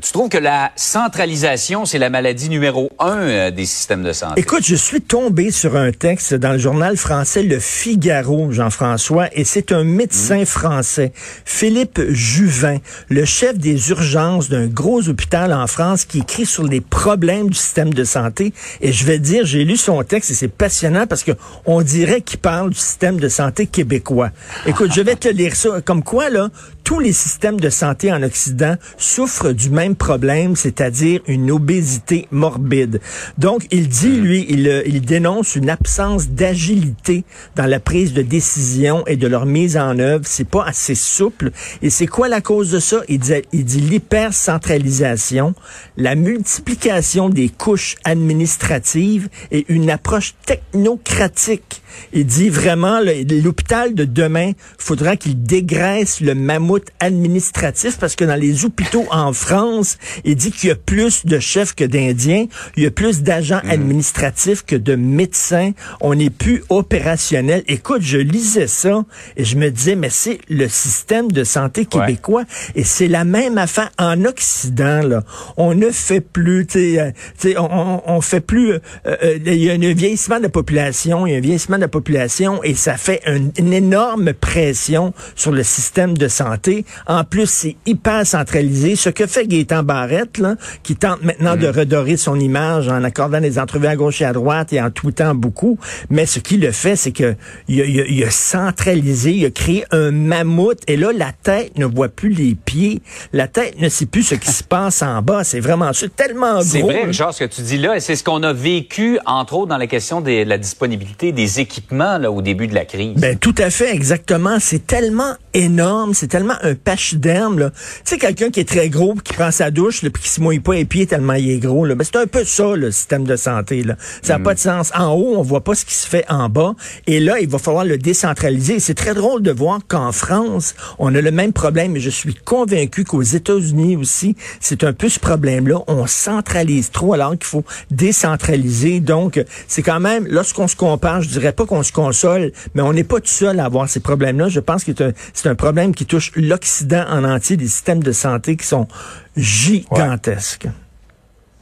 Tu trouves que la centralisation, c'est la maladie numéro un euh, des systèmes de santé? Écoute, je suis tombé sur un texte dans le journal français Le Figaro, Jean-François, et c'est un médecin mmh. français, Philippe Juvin, le chef des urgences d'un gros hôpital en France, qui écrit sur les problèmes du système de santé. Et je vais dire, j'ai lu son texte et c'est passionnant parce que on dirait qu'il parle du système de santé québécois. Écoute, je vais te lire ça. Comme quoi, là, tous les systèmes de santé en Occident souffrent du même problème, c'est-à-dire une obésité morbide. Donc, il dit, mm. lui, il, euh, il dénonce une absence d'agilité dans la prise de décision et de leur mise en œuvre. C'est pas assez souple. Et c'est quoi la cause de ça? Il dit, il dit l'hypercentralisation, la multiplication des couches administratives et une approche technocratique. Il dit vraiment, l'hôpital de demain, faudra qu'il dégraisse le mammouth administratif parce que dans les hôpitaux en France, il dit qu'il y a plus de chefs que d'Indiens, il y a plus d'agents mm. administratifs que de médecins. On n'est plus opérationnel. Écoute, je lisais ça et je me disais, mais c'est le système de santé québécois et c'est la même affaire en Occident. Là. On ne fait plus, tu euh, on, on fait plus. Euh, euh, il y a un vieillissement de la population, il y a un vieillissement de la population et ça fait une énorme pression sur le système de santé. En plus, c'est hyper centralisé. Ce que fait Gaétan Barrette, là, qui tente maintenant de mm. redorer son image en accordant des entrevues à gauche et à droite et en temps beaucoup, mais ce qu'il le fait, c'est que il a, il, a, centralisé, il a créé un mammouth, et là, la tête ne voit plus les pieds. La tête ne sait plus ce qui se passe en bas. C'est vraiment c'est tellement gros. C'est vrai, genre, ce que tu dis là, et c'est ce qu'on a vécu, entre autres, dans la question de la disponibilité des équipements là, au début de la crise. Ben, tout à fait, exactement. C'est tellement énorme, c'est tellement un pachyderme. Là. Tu sais, quelqu'un qui est très gros, qui prend sa douche, puis qui se mouille pas les pieds tellement il est gros. Là. Ben, c'est un peu ça, le système de santé. Là. Ça n'a mm. pas de sens. En haut, on voit pas ce qui se fait en bas. Et là, il va falloir le décentraliser. C'est très drôle de voir qu'en France, on a le même problème. Et je suis convaincu qu'aux États-Unis aussi, c'est un peu ce problème-là. On centralise trop alors qu'il faut décentraliser. Donc, c'est quand même, lorsqu'on se compare, je dirais pas qu'on se console, mais on n'est pas tout seul à avoir ces problèmes-là. Je pense que c'est un, un problème qui touche l'Occident en entier, des systèmes de santé qui sont gigantesques.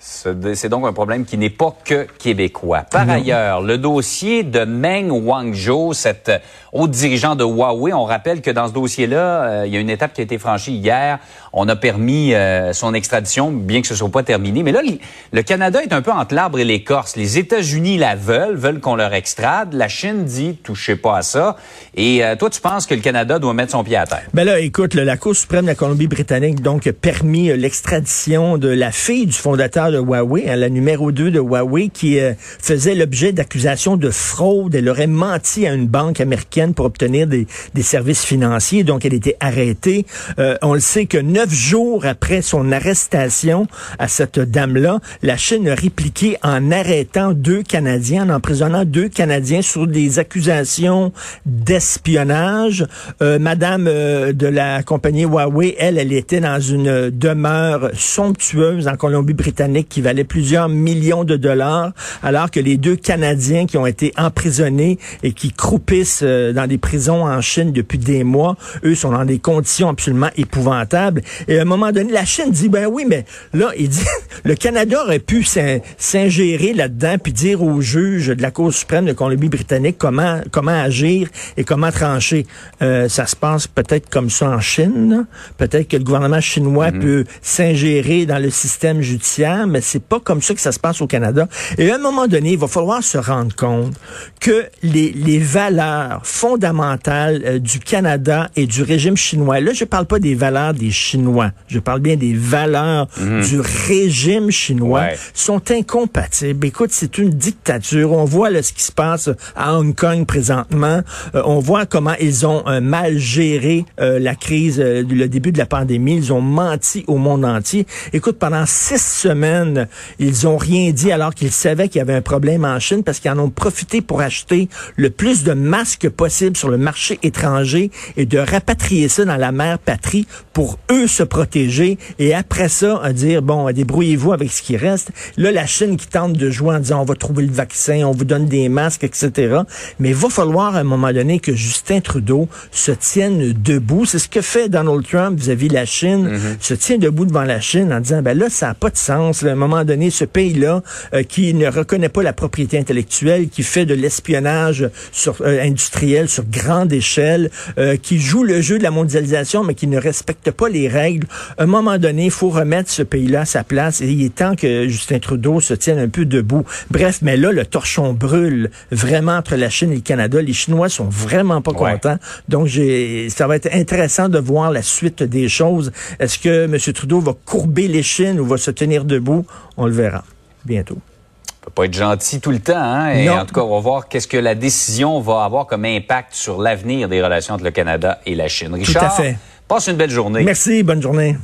C'est donc un problème qui n'est pas que québécois. Par ailleurs, le dossier de Meng Wanzhou, cette haute dirigeant de Huawei, on rappelle que dans ce dossier-là, euh, il y a une étape qui a été franchie hier. On a permis euh, son extradition, bien que ce soit pas terminé. Mais là, le Canada est un peu entre l'arbre et l'écorce. Les États-Unis la veulent, veulent qu'on leur extrade. La Chine dit touchez pas à ça. Et euh, toi, tu penses que le Canada doit mettre son pied à terre? Ben là, écoute, la Cour suprême de la Colombie-Britannique donc a permis l'extradition de la fille du fondateur de Huawei, hein, la numéro 2 de Huawei, qui euh, faisait l'objet d'accusations de fraude. Elle aurait menti à une banque américaine pour obtenir des, des services financiers. Donc, elle était arrêtée. Euh, on le sait que neuf jours après son arrestation à cette dame-là, la Chine a répliqué en arrêtant deux Canadiens, en emprisonnant deux Canadiens sur des accusations d'espionnage. Euh, Madame de la compagnie Huawei, elle, elle était dans une demeure somptueuse en Colombie-Britannique qui valait plusieurs millions de dollars, alors que les deux Canadiens qui ont été emprisonnés et qui croupissent euh, dans des prisons en Chine depuis des mois, eux sont dans des conditions absolument épouvantables. Et à un moment donné, la Chine dit, ben oui, mais là, il dit, le Canada aurait pu s'ingérer là-dedans puis dire aux juges de la Cour suprême de Colombie-Britannique comment, comment agir et comment trancher. Euh, ça se passe peut-être comme ça en Chine. Peut-être que le gouvernement chinois mm-hmm. peut s'ingérer dans le système judiciaire, mais c'est pas comme ça que ça se passe au Canada. Et à un moment donné, il va falloir se rendre compte que les, les valeurs fondamentales euh, du Canada et du régime chinois, là, je parle pas des valeurs des Chinois, je parle bien des valeurs mhm. du régime chinois, sont incompatibles. Écoute, c'est une dictature. On voit là, ce qui se passe à Hong Kong présentement. Euh, on voit comment ils ont euh, mal géré la crise, le début de la pandémie. Ils ont menti au monde entier. Écoute, pendant six semaines, semaine, ils ont rien dit alors qu'ils savaient qu'il y avait un problème en Chine parce qu'ils en ont profité pour acheter le plus de masques possible sur le marché étranger et de rapatrier ça dans la mère patrie pour eux se protéger et après ça, à dire, bon, débrouillez-vous avec ce qui reste. Là, la Chine qui tente de jouer en disant, on va trouver le vaccin, on vous donne des masques, etc. Mais il va falloir à un moment donné que Justin Trudeau se tienne debout. C'est ce que fait Donald Trump vis-à-vis la Chine, mm-hmm. se tient debout devant la Chine en disant, ben là, ça n'a pas de sens. À un moment donné, ce pays-là, euh, qui ne reconnaît pas la propriété intellectuelle, qui fait de l'espionnage sur, euh, industriel sur grande échelle, euh, qui joue le jeu de la mondialisation, mais qui ne respecte pas les règles. À un moment donné, il faut remettre ce pays-là à sa place et il est temps que Justin Trudeau se tienne un peu debout. Bref, mais là, le torchon brûle vraiment entre la Chine et le Canada. Les Chinois sont vraiment pas contents. Donc, j'ai, ça va être intéressant de voir la suite des choses. Est-ce que M. Trudeau va courber les Chines ou va se tenir debout? On le verra bientôt peut pas être gentil tout le temps. Hein? Et en tout cas, on va voir qu'est-ce que la décision va avoir comme impact sur l'avenir des relations entre le Canada et la Chine. Richard, tout à fait. passe une belle journée. Merci, bonne journée.